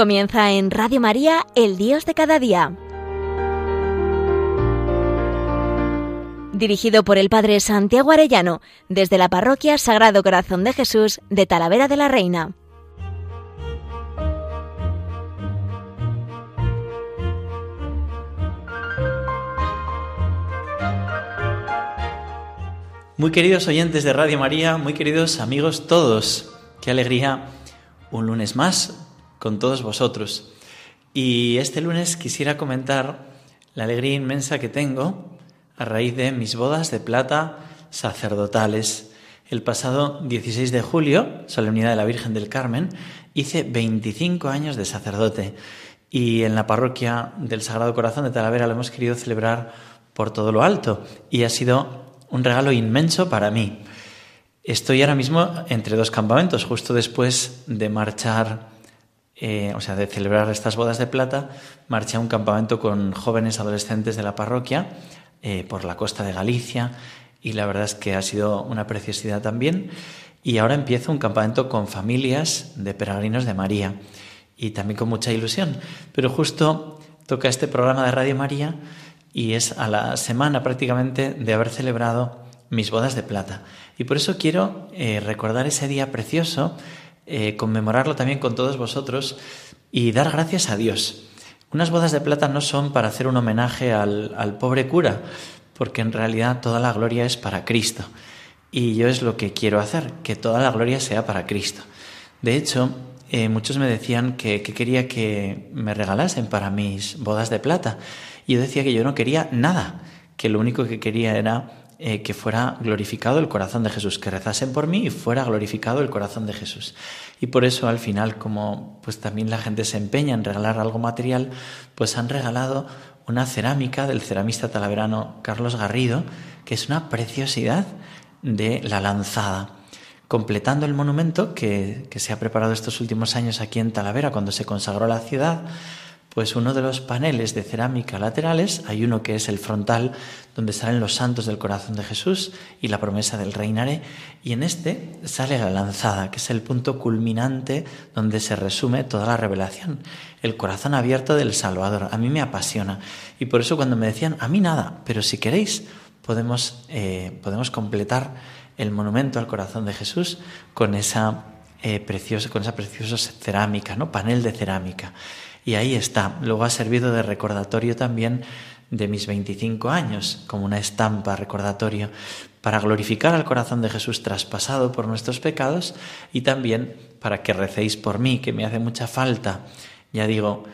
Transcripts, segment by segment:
Comienza en Radio María, El Dios de cada día. Dirigido por el Padre Santiago Arellano, desde la Parroquia Sagrado Corazón de Jesús de Talavera de la Reina. Muy queridos oyentes de Radio María, muy queridos amigos todos, qué alegría un lunes más con todos vosotros. Y este lunes quisiera comentar la alegría inmensa que tengo a raíz de mis bodas de plata sacerdotales. El pasado 16 de julio, solemnidad de la Virgen del Carmen, hice 25 años de sacerdote y en la parroquia del Sagrado Corazón de Talavera lo hemos querido celebrar por todo lo alto y ha sido un regalo inmenso para mí. Estoy ahora mismo entre dos campamentos, justo después de marchar eh, o sea, de celebrar estas bodas de plata, marché a un campamento con jóvenes adolescentes de la parroquia eh, por la costa de Galicia y la verdad es que ha sido una preciosidad también. Y ahora empiezo un campamento con familias de peregrinos de María y también con mucha ilusión. Pero justo toca este programa de Radio María y es a la semana prácticamente de haber celebrado mis bodas de plata. Y por eso quiero eh, recordar ese día precioso eh, conmemorarlo también con todos vosotros y dar gracias a Dios. Unas bodas de plata no son para hacer un homenaje al, pobre cura, porque en realidad toda la gloria es para Cristo. Y yo es lo que quiero hacer, que toda la gloria sea para Cristo. De hecho, eh, muchos me decían que, quería que me regalasen para mis bodas de plata. Y yo decía que yo no quería nada, que lo único que quería era eh, que fuera glorificado el corazón de Jesús, que rezasen por mí y fuera glorificado el corazón de Jesús. Y por eso al final, como pues también la gente se empeña en regalar algo material, pues han regalado una cerámica del ceramista talaverano Carlos Garrido, que es una preciosidad de la lanzada completando el monumento que, que, se ha preparado estos últimos años aquí en Talavera cuando se consagró la ciudad, pues uno de los paneles de cerámica laterales, hay uno que es el frontal, donde salen los santos del corazón de Jesús y la promesa del reinaré, y en este sale la lanzada, que es el punto culminante donde se resume toda la revelación, el corazón abierto del Salvador. A mí me apasiona, y por eso cuando me decían, a mí nada, pero si queréis, podemos, eh, podemos completar el monumento al corazón de Jesús con esa, eh, preciosa, con esa preciosa cerámica, ¿no? panel de cerámica. Y ahí está. Luego ha servido de recordatorio también de mis 25 años, como una estampa recordatorio, para glorificar al corazón de Jesús traspasado por nuestros pecados y también para que recéis por mí, que me hace mucha falta. Ya digo,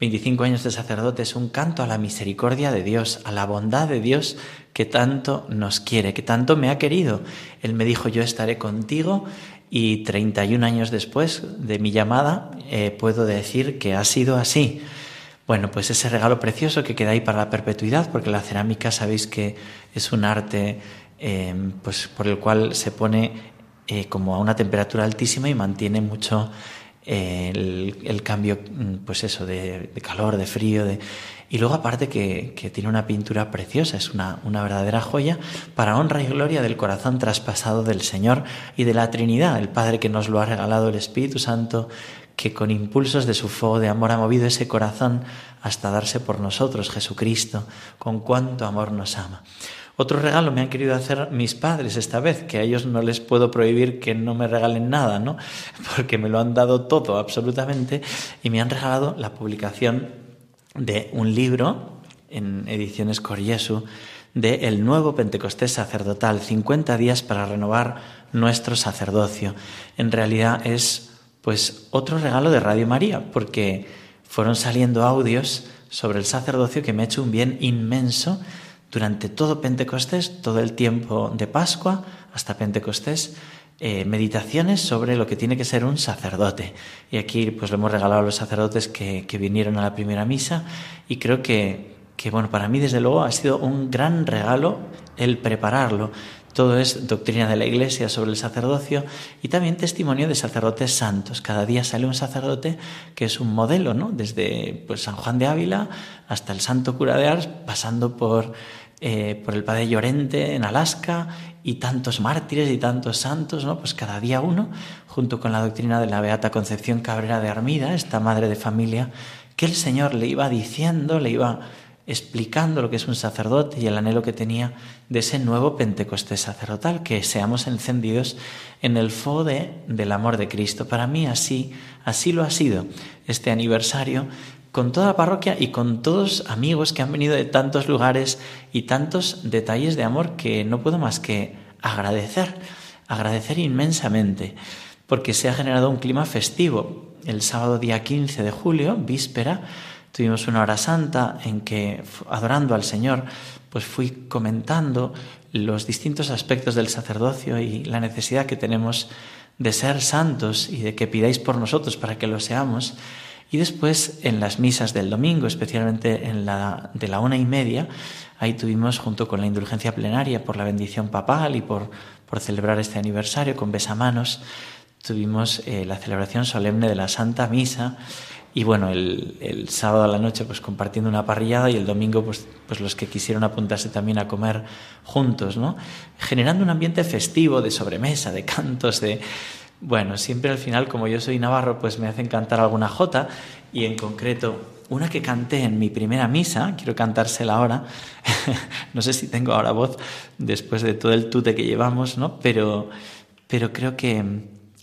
25 años de sacerdote es un canto a la misericordia de Dios, a la bondad de Dios que tanto nos quiere, que tanto me ha querido. Él me dijo, yo estaré contigo y 31 años después de mi llamada eh, puedo decir que ha sido así. Bueno, pues ese regalo precioso que queda ahí para la perpetuidad, porque la cerámica sabéis que es un arte em, pues por el cual se pone eh, como a una temperatura altísima y mantiene mucho eh, el, cambio, mm, pues eso, de, calor, de frío, de, y luego aparte que, tiene una pintura preciosa, es una, una, verdadera joya para honra y gloria del corazón traspasado del Señor y de la Trinidad, el Padre que nos lo ha regalado el Espíritu Santo, que con impulsos de su fuego de amor ha movido ese corazón hasta darse por nosotros, Jesucristo, con cuánto amor nos ama. Otro regalo me han querido hacer mis padres esta vez, que a ellos no les puedo prohibir que no me regalen nada, ¿no? Porque me lo han dado todo, absolutamente, y me han regalado la publicación de un libro en ediciones Coriesu de El nuevo Pentecostés sacerdotal, 50 días para renovar nuestro sacerdocio. En realidad es pues otro regalo de Radio María, porque fueron saliendo audios sobre el sacerdocio que me ha hecho un bien inmenso durante todo Pentecostés, todo el tiempo de Pascua hasta Pentecostés eh, meditaciones sobre lo que tiene que ser un sacerdote. Y aquí pues lo hemos regalado a los sacerdotes que, vinieron a la primera misa y creo que, que, bueno, para mí desde luego ha sido un gran regalo el prepararlo. Todo es doctrina de la Iglesia sobre el sacerdocio y también testimonio de sacerdotes santos. Cada día sale un sacerdote que es un modelo, ¿no? Desde pues, San Juan de Ávila hasta el Santo Cura de Ars, pasando por eh, por el Padre Llorente en Alaska y tantos mártires y tantos santos, ¿no? Pues cada día uno, junto con la doctrina de la Beata Concepción Cabrera de Armida, esta madre de familia, que el Señor le iba diciendo, le iba explicando lo que es un sacerdote y el anhelo que tenía de ese nuevo Pentecostés sacerdotal, que seamos encendidos en el fuego del amor de Cristo. Para mí así, así lo ha sido este aniversario con toda la parroquia y con todos amigos que han venido de tantos lugares y tantos detalles de amor que no puedo más que agradecer, agradecer inmensamente, porque se ha generado un clima festivo. El sábado día 15 de julio, víspera, tuvimos una hora santa en que, adorando al Señor, pues fui comentando los distintos aspectos del sacerdocio y la necesidad que tenemos de ser santos y de que pidáis por nosotros para que lo seamos. Y después en las misas del domingo, especialmente en la de la una y media, ahí tuvimos junto con la indulgencia plenaria por la bendición papal y por, por celebrar este aniversario con besamanos, tuvimos eh, la celebración solemne de la Santa Misa y bueno, el, el, sábado a la noche pues compartiendo una parrillada y el domingo pues, pues los que quisieron apuntarse también a comer juntos, ¿no? Generando un ambiente festivo de sobremesa, de cantos, de, bueno, siempre al final, como yo soy navarro, pues me hacen cantar alguna jota y en concreto una que canté en mi primera misa, quiero cantársela ahora, no sé si tengo ahora voz después de todo el tute que llevamos, ¿no? Pero, pero creo que,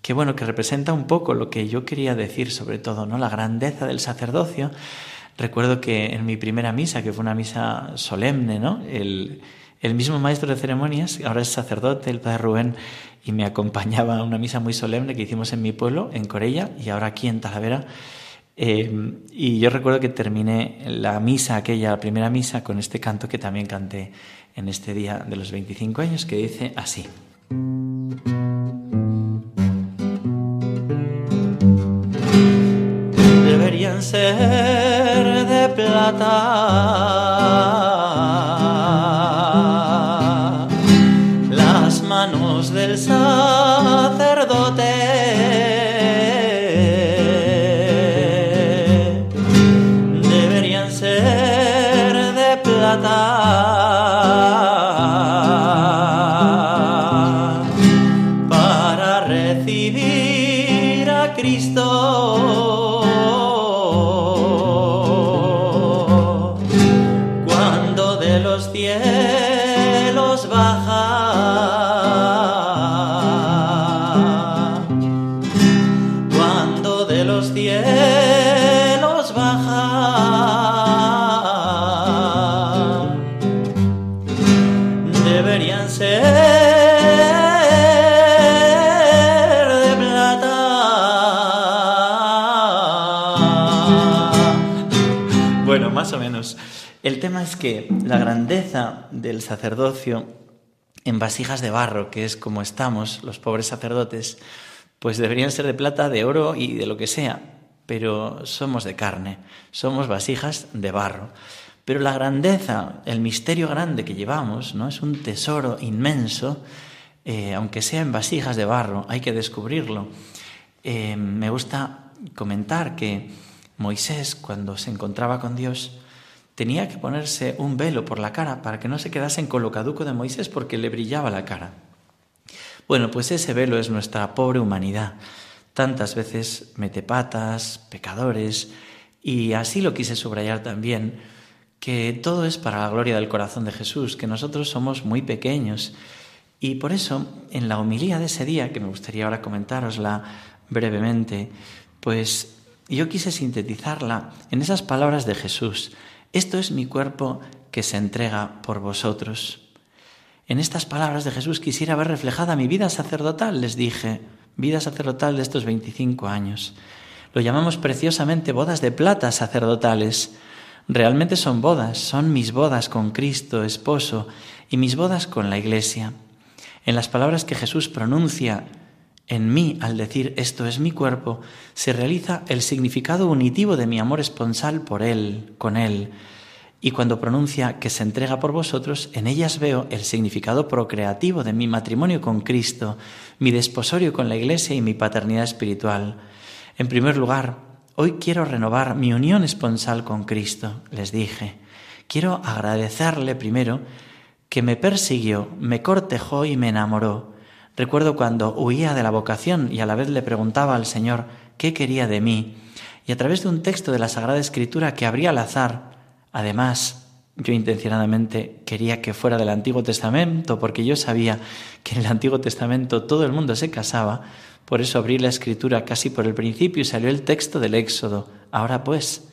que, bueno, que representa un poco lo que yo quería decir sobre todo, ¿no? La grandeza del sacerdocio. Recuerdo que en mi primera misa, que fue una misa solemne, ¿no? El, el mismo maestro de ceremonias, ahora es sacerdote, el padre Rubén, y me acompañaba a una misa muy solemne que hicimos en mi pueblo, en Corella, y ahora aquí en Talavera. Eh, y yo recuerdo que terminé la misa, aquella, la primera misa, con este canto que también canté en este día de los 25 años, que dice así. Deberían ser de plata que la grandeza del sacerdocio en vasijas de barro, que es como estamos los pobres sacerdotes, pues deberían ser de plata, de oro y de lo que sea, pero somos de carne, somos vasijas de barro. Pero la grandeza, el misterio grande que llevamos, ¿no? Es un tesoro inmenso, eh, aunque sea en vasijas de barro, hay que descubrirlo. Eh, me gusta comentar que Moisés, cuando se encontraba con Dios, tenía que ponerse un velo por la cara para que no se quedase en colocaduco de Moisés porque le brillaba la cara. Bueno, pues ese velo es nuestra pobre humanidad. Tantas veces mete patas, pecadores, y así lo quise subrayar también, que todo es para la gloria del corazón de Jesús, que nosotros somos muy pequeños. Y por eso, en la homilía de ese día, que me gustaría ahora comentarosla brevemente, pues yo quise sintetizarla en esas palabras de Jesús. Esto es mi cuerpo que se entrega por vosotros. En estas palabras de Jesús quisiera ver reflejada mi vida sacerdotal, les dije, vida sacerdotal de estos 25 años. Lo llamamos preciosamente bodas de plata sacerdotales. Realmente son bodas, son mis bodas con Cristo, esposo, y mis bodas con la Iglesia. En las palabras que Jesús pronuncia en mí al decir esto es mi cuerpo, se realiza el significado unitivo de mi amor esponsal por Él, con Él. Y cuando pronuncia que se entrega por vosotros, en ellas veo el significado procreativo de mi matrimonio con Cristo, mi desposorio con la Iglesia y mi paternidad espiritual. En primer lugar, hoy quiero renovar mi unión esponsal con Cristo, les dije. Quiero agradecerle primero que me persiguió, me cortejó y me enamoró. Recuerdo cuando huía de la vocación y a la vez le preguntaba al Señor qué quería de mí, y a través de un texto de la Sagrada Escritura que abría al azar, además, yo intencionadamente quería que fuera del Antiguo Testamento, porque yo sabía que en el Antiguo Testamento todo el mundo se casaba, por eso abrí la Escritura casi por el principio y salió el texto del Éxodo. Ahora pues,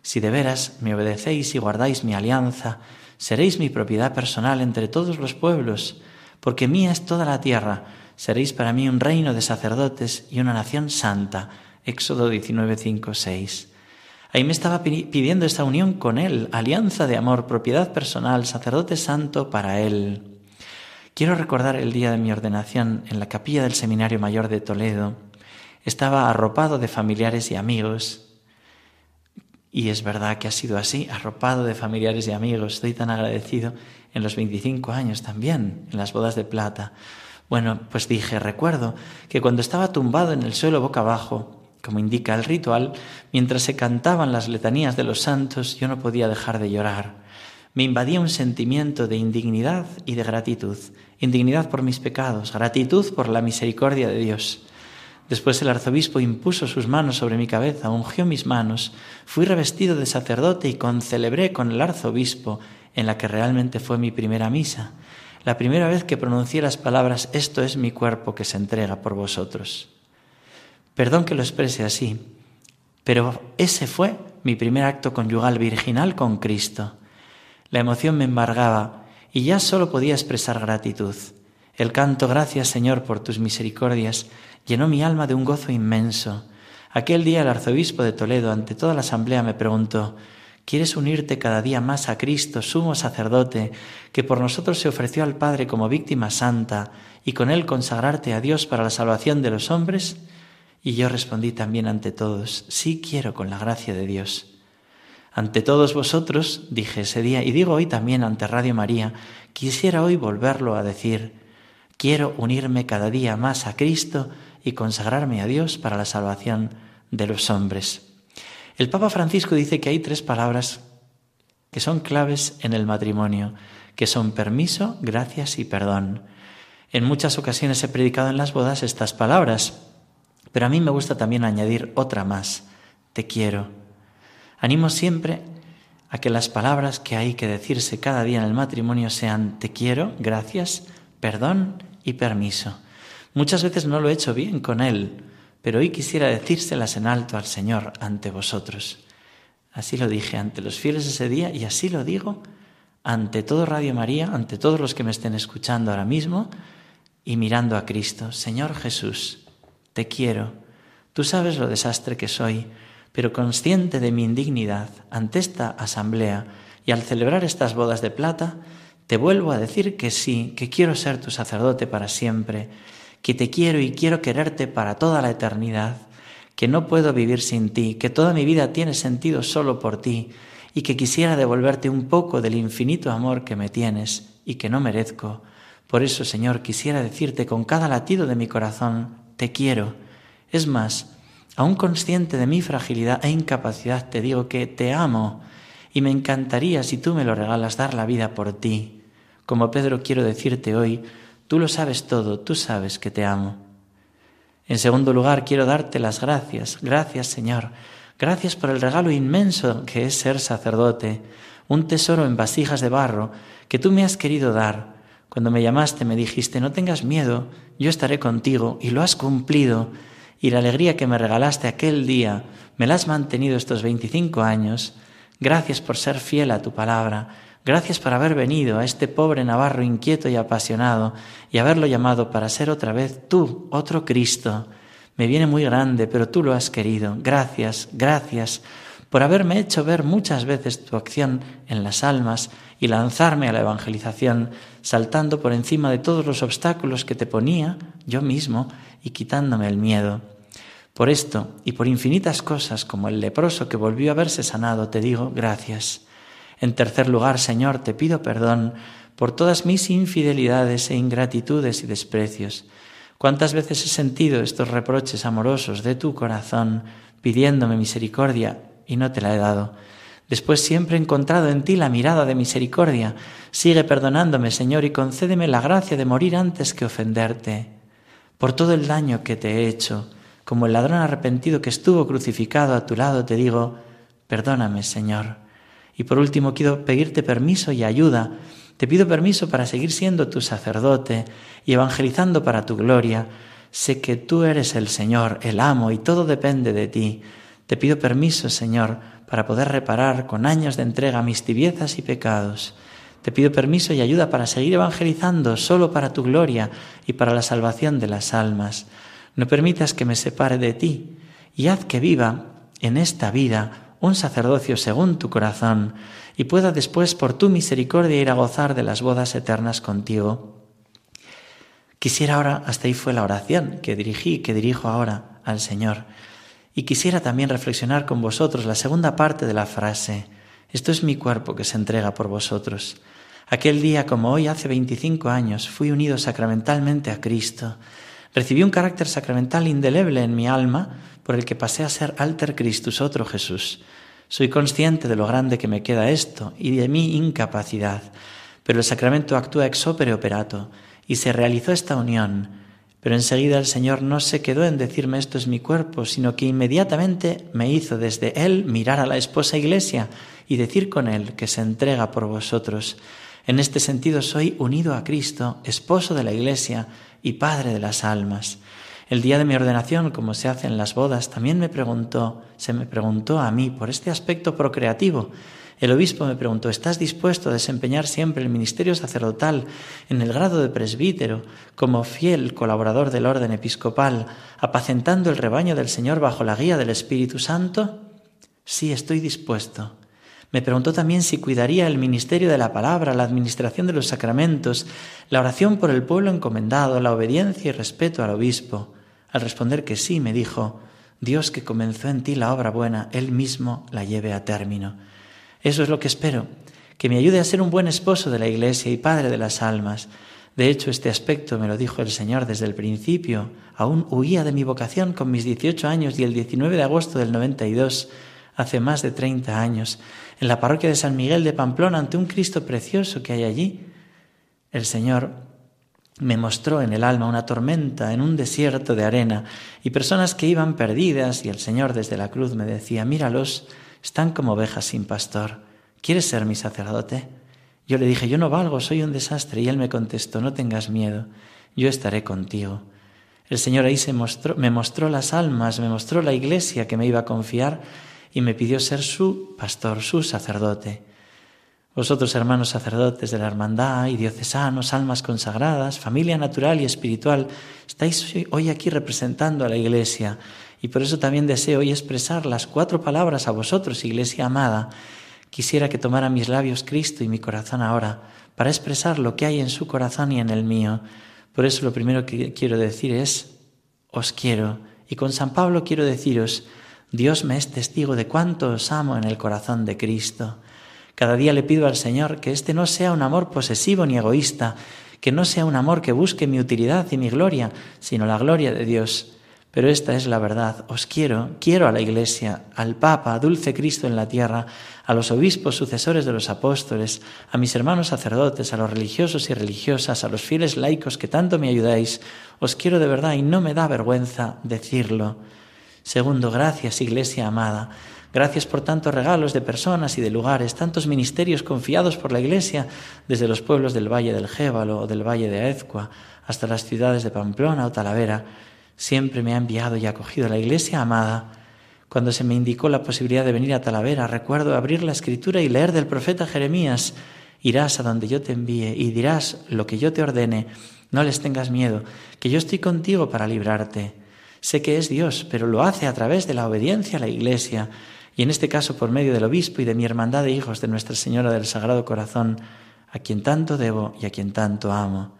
si de veras me obedecéis y guardáis mi alianza, seréis mi propiedad personal entre todos los pueblos, porque mía es toda la tierra, seréis para mí un reino de sacerdotes y una nación santa. Éxodo 19, 5, 6. Ahí me estaba pidiendo esta unión con Él, alianza de amor, propiedad personal, sacerdote santo para Él. Quiero recordar el día de mi ordenación en la capilla del Seminario Mayor de Toledo. Estaba arropado de familiares y amigos. Y es verdad que ha sido así, arropado de familiares y amigos. Estoy tan agradecido en los 25 años también, en las bodas de plata. Bueno, pues dije, recuerdo que cuando estaba tumbado en el suelo boca abajo, como indica el ritual, mientras se cantaban las letanías de los santos, yo no podía dejar de llorar. Me invadía un sentimiento de indignidad y de gratitud. Indignidad por mis pecados, gratitud por la misericordia de Dios. Después el arzobispo impuso sus manos sobre mi cabeza, ungió mis manos, fui revestido de sacerdote y concelebré con el arzobispo en la que realmente fue mi primera misa, la primera vez que pronuncié las palabras Esto es mi cuerpo que se entrega por vosotros. Perdón que lo exprese así, pero ese fue mi primer acto conyugal virginal con Cristo. La emoción me embargaba y ya solo podía expresar gratitud. El canto Gracias Señor por tus misericordias llenó mi alma de un gozo inmenso. Aquel día el arzobispo de Toledo ante toda la asamblea me preguntó ¿Quieres unirte cada día más a Cristo, sumo sacerdote, que por nosotros se ofreció al Padre como víctima santa, y con él consagrarte a Dios para la salvación de los hombres? Y yo respondí también ante todos, sí quiero con la gracia de Dios. Ante todos vosotros, dije ese día, y digo hoy también ante Radio María, quisiera hoy volverlo a decir, quiero unirme cada día más a Cristo y consagrarme a Dios para la salvación de los hombres. El Papa Francisco dice que hay tres palabras que son claves en el matrimonio, que son permiso, gracias y perdón. En muchas ocasiones he predicado en las bodas estas palabras, pero a mí me gusta también añadir otra más, te quiero. Animo siempre a que las palabras que hay que decirse cada día en el matrimonio sean te quiero, gracias, perdón y permiso. Muchas veces no lo he hecho bien con él, pero hoy quisiera decírselas en alto al Señor ante vosotros. Así lo dije ante los fieles ese día y así lo digo ante todo Radio María, ante todos los que me estén escuchando ahora mismo y mirando a Cristo. Señor Jesús, te quiero. Tú sabes lo desastre que soy, pero consciente de mi indignidad ante esta asamblea y al celebrar estas bodas de plata, te vuelvo a decir que sí, que quiero ser tu sacerdote para siempre, que te quiero y quiero quererte para toda la eternidad, que no puedo vivir sin ti, que toda mi vida tiene sentido solo por ti, y que quisiera devolverte un poco del infinito amor que me tienes y que no merezco. Por eso, Señor, quisiera decirte con cada latido de mi corazón, te quiero. Es más, aún consciente de mi fragilidad e incapacidad, te digo que te amo y me encantaría si tú me lo regalas dar la vida por ti. Como Pedro quiero decirte hoy, tú lo sabes todo, tú sabes que te amo. En segundo lugar, quiero darte las gracias. Gracias, Señor. Gracias por el regalo inmenso que es ser sacerdote, un tesoro en vasijas de barro que tú me has querido dar cuando me llamaste me dijiste, no tengas miedo, yo estaré contigo y lo has cumplido. Y la alegría que me regalaste aquel día, me la has mantenido estos 25 años. Gracias por ser fiel a tu palabra. Gracias por haber venido a este pobre Navarro inquieto y apasionado y haberlo llamado para ser otra vez tú, otro Cristo. Me viene muy grande, pero tú lo has querido. Gracias, gracias por haberme hecho ver muchas veces tu acción en las almas y lanzarme a la evangelización, saltando por encima de todos los obstáculos que te ponía yo mismo y quitándome el miedo. Por esto y por infinitas cosas como el leproso que volvió a verse sanado, te digo gracias. En tercer lugar, Señor, te pido perdón por todas mis infidelidades e ingratitudes y desprecios. ¿Cuántas veces he sentido estos reproches amorosos de tu corazón pidiéndome misericordia y no te la he dado. Después siempre he encontrado en ti la mirada de misericordia. Sigue perdonándome, Señor, y concédeme la gracia de morir antes que ofenderte. Por todo el daño que te he hecho, como el ladrón arrepentido que estuvo crucificado a tu lado, te digo, perdóname, Señor. Y por último quiero pedirte permiso y ayuda. Te pido permiso para seguir siendo tu sacerdote y evangelizando para tu gloria. Sé que tú eres el Señor, el amo, y todo depende de ti. Te pido permiso, Señor, para poder reparar con años de entrega mis tibiezas y pecados. Te pido permiso y ayuda para seguir evangelizando solo para tu gloria y para la salvación de las almas. No permitas que me separe de ti y haz que viva en esta vida un sacerdocio según tu corazón y pueda después por tu misericordia ir a gozar de las bodas eternas contigo. Quisiera ahora, hasta ahí fue la oración que dirigí, que dirijo ahora al Señor. Y quisiera también reflexionar con vosotros la segunda parte de la frase. Esto es mi cuerpo que se entrega por vosotros. Aquel día como hoy, hace 25 años, fui unido sacramentalmente a Cristo. Recibí un carácter sacramental indeleble en mi alma por el que pasé a ser alter Christus, otro Jesús. Soy consciente de lo grande que me queda esto y de mi incapacidad, pero el sacramento actúa ex opere operato y se realizó esta unión pero enseguida el Señor no se quedó en decirme esto es mi cuerpo, sino que inmediatamente me hizo desde Él mirar a la esposa iglesia y decir con Él que se entrega por vosotros. En este sentido soy unido a Cristo, esposo de la iglesia y padre de las almas. El día de mi ordenación, como se hace en las bodas, también me preguntó, se me preguntó a mí por este aspecto procreativo el obispo me preguntó, ¿estás dispuesto a desempeñar siempre el ministerio sacerdotal en el grado de presbítero como fiel colaborador del orden episcopal, apacentando el rebaño del Señor bajo la guía del Espíritu Santo? Sí, estoy dispuesto. Me preguntó también si cuidaría el ministerio de la palabra, la administración de los sacramentos, la oración por el pueblo encomendado, la obediencia y respeto al obispo. Al responder que sí, me dijo, Dios que comenzó en ti la obra buena, Él mismo la lleve a término. Eso es lo que espero, que me ayude a ser un buen esposo de la Iglesia y padre de las almas. De hecho, este aspecto me lo dijo el Señor desde el principio. Aún huía de mi vocación con mis 18 años y el 19 de agosto del 92, hace más de 30 años, en la parroquia de San Miguel de Pamplona, ante un Cristo precioso que hay allí, el Señor me mostró en el alma una tormenta en un desierto de arena y personas que iban perdidas y el Señor desde la cruz me decía, míralos, están como ovejas sin pastor. ¿Quieres ser mi sacerdote? Yo le dije, yo no valgo, soy un desastre. Y él me contestó, no tengas miedo, yo estaré contigo. El Señor ahí se mostró, me mostró las almas, me mostró la iglesia que me iba a confiar y me pidió ser su pastor, su sacerdote. Vosotros, hermanos sacerdotes de la hermandad y diocesanos, almas consagradas, familia natural y espiritual, estáis hoy aquí representando a la iglesia y por eso también deseo hoy expresar las cuatro palabras a vosotros, Iglesia amada. Quisiera que tomara mis labios Cristo y mi corazón ahora para expresar lo que hay en su corazón y en el mío. Por eso lo primero que quiero decir es, os quiero. Y con San Pablo quiero deciros, Dios me es testigo de cuánto os amo en el corazón de Cristo. Cada día le pido al Señor que este no sea un amor posesivo ni egoísta, que no sea un amor que busque mi utilidad y mi gloria, sino la gloria de Dios. Pero esta es la verdad. Os quiero, quiero a la Iglesia, al Papa, a dulce Cristo en la tierra, a los obispos sucesores de los apóstoles, a mis hermanos sacerdotes, a los religiosos y religiosas, a los fieles laicos que tanto me ayudáis. Os quiero de verdad y no me da vergüenza decirlo. Segundo, gracias, Iglesia amada. Gracias por tantos regalos de personas y de lugares, tantos ministerios confiados por la Iglesia, desde los pueblos del Valle del Gébalo o del Valle de Aezcua hasta las ciudades de Pamplona o Talavera siempre me ha enviado y acogido la iglesia amada. Cuando se me indicó la posibilidad de venir a Talavera, recuerdo abrir la escritura y leer del profeta Jeremías, irás a donde yo te envíe y dirás lo que yo te ordene, no les tengas miedo, que yo estoy contigo para librarte. Sé que es Dios, pero lo hace a través de la obediencia a la iglesia, y en este caso por medio del obispo y de mi hermandad de hijos de Nuestra Señora del Sagrado Corazón, a quien tanto debo y a quien tanto amo.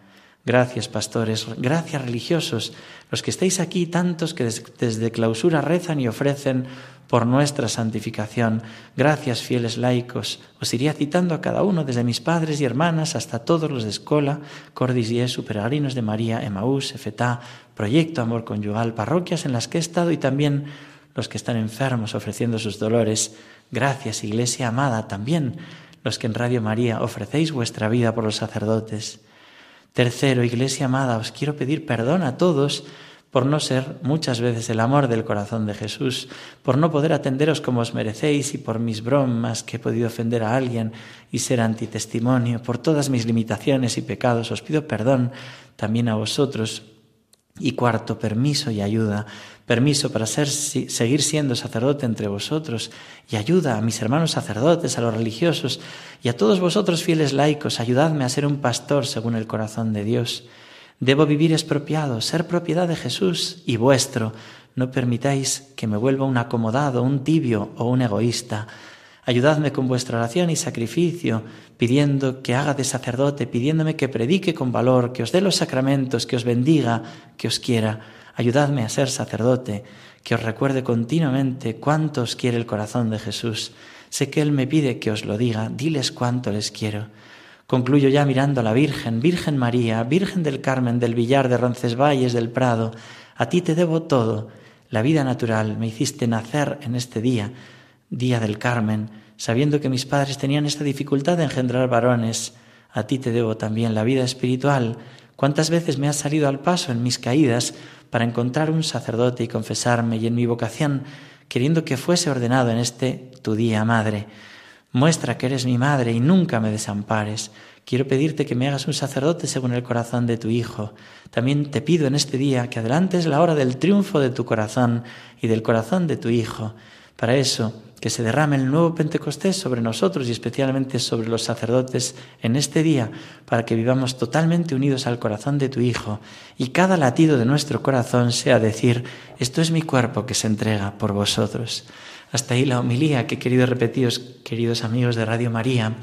Gracias, pastores, gracias, religiosos, los que estáis aquí, tantos que desde clausura rezan y ofrecen por nuestra santificación. Gracias, fieles laicos. Os iría citando a cada uno, desde mis padres y hermanas hasta todos los de Escola, Cordis Jesu, Peregrinos de María, Emaús, Efetá, Proyecto Amor Conyugal, parroquias en las que he estado y también los que están enfermos ofreciendo sus dolores. Gracias, Iglesia amada, también los que en Radio María ofrecéis vuestra vida por los sacerdotes. Tercero, Iglesia amada, os quiero pedir perdón a todos por no ser muchas veces el amor del corazón de Jesús, por no poder atenderos como os merecéis y por mis bromas que he podido ofender a alguien y ser antitestimonio, por todas mis limitaciones y pecados, os pido perdón también a vosotros. Y cuarto, permiso y ayuda, permiso para ser, seguir siendo sacerdote entre vosotros y ayuda a mis hermanos sacerdotes, a los religiosos y a todos vosotros fieles laicos, ayudadme a ser un pastor según el corazón de Dios. Debo vivir expropiado, ser propiedad de Jesús y vuestro. No permitáis que me vuelva un acomodado, un tibio o un egoísta. Ayudadme con vuestra oración y sacrificio, pidiendo que haga de sacerdote, pidiéndome que predique con valor, que os dé los sacramentos, que os bendiga, que os quiera. Ayudadme a ser sacerdote, que os recuerde continuamente cuánto os quiere el corazón de Jesús. Sé que Él me pide que os lo diga, diles cuánto les quiero. Concluyo ya mirando a la Virgen, Virgen María, Virgen del Carmen, del Villar, de Roncesvalles, del Prado. A ti te debo todo. La vida natural me hiciste nacer en este día, día del Carmen, sabiendo que mis padres tenían esta dificultad de engendrar varones. A ti te debo también la vida espiritual. ¿Cuántas veces me has salido al paso en mis caídas para encontrar un sacerdote y confesarme y en mi vocación, queriendo que fuese ordenado en este tu día, Madre? Muestra que eres mi madre y nunca me desampares. Quiero pedirte que me hagas un sacerdote según el corazón de tu Hijo. También te pido en este día que adelantes la hora del triunfo de tu corazón y del corazón de tu Hijo. Para eso, que se derrame el nuevo Pentecostés sobre nosotros y especialmente sobre los sacerdotes en este día, para que vivamos totalmente unidos al corazón de tu Hijo y cada latido de nuestro corazón sea decir, esto es mi cuerpo que se entrega por vosotros. Hasta ahí la homilía que he querido repetiros, queridos amigos de Radio María,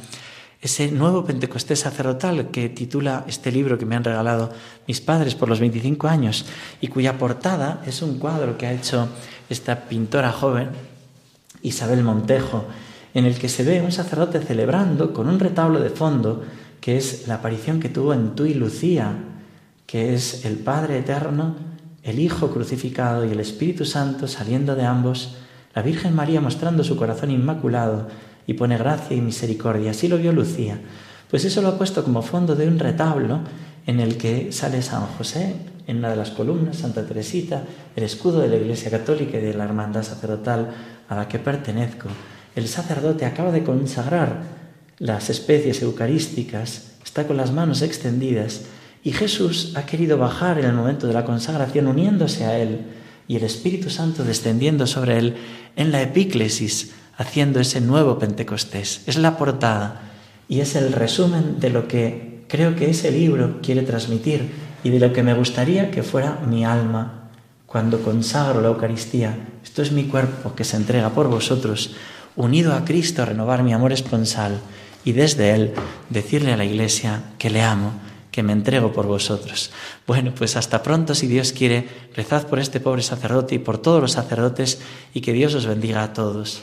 ese nuevo Pentecostés sacerdotal que titula este libro que me han regalado mis padres por los 25 años y cuya portada es un cuadro que ha hecho esta pintora joven, Isabel Montejo, en el que se ve un sacerdote celebrando con un retablo de fondo que es la aparición que tuvo en tú y Lucía, que es el Padre Eterno, el Hijo crucificado y el Espíritu Santo saliendo de ambos la Virgen María mostrando su corazón inmaculado y pone gracia y misericordia. Así lo vio Lucía. Pues eso lo ha puesto como fondo de un retablo en el que sale San José en una de las columnas, Santa Teresita, el escudo de la Iglesia Católica y de la Hermandad Sacerdotal a la que pertenezco. El sacerdote acaba de consagrar las especies eucarísticas, está con las manos extendidas y Jesús ha querido bajar en el momento de la consagración uniéndose a él y el Espíritu Santo descendiendo sobre él en la epíclesis, haciendo ese nuevo Pentecostés. Es la portada y es el resumen de lo que creo que ese libro quiere transmitir y de lo que me gustaría que fuera mi alma cuando consagro la Eucaristía. Esto es mi cuerpo que se entrega por vosotros, unido a Cristo renovar mi amor esponsal y desde Él decirle a la Iglesia que le amo que me entrego por vosotros. Bueno, pues hasta pronto, si Dios quiere, rezad por este pobre sacerdote y por todos los sacerdotes y que Dios os bendiga a todos.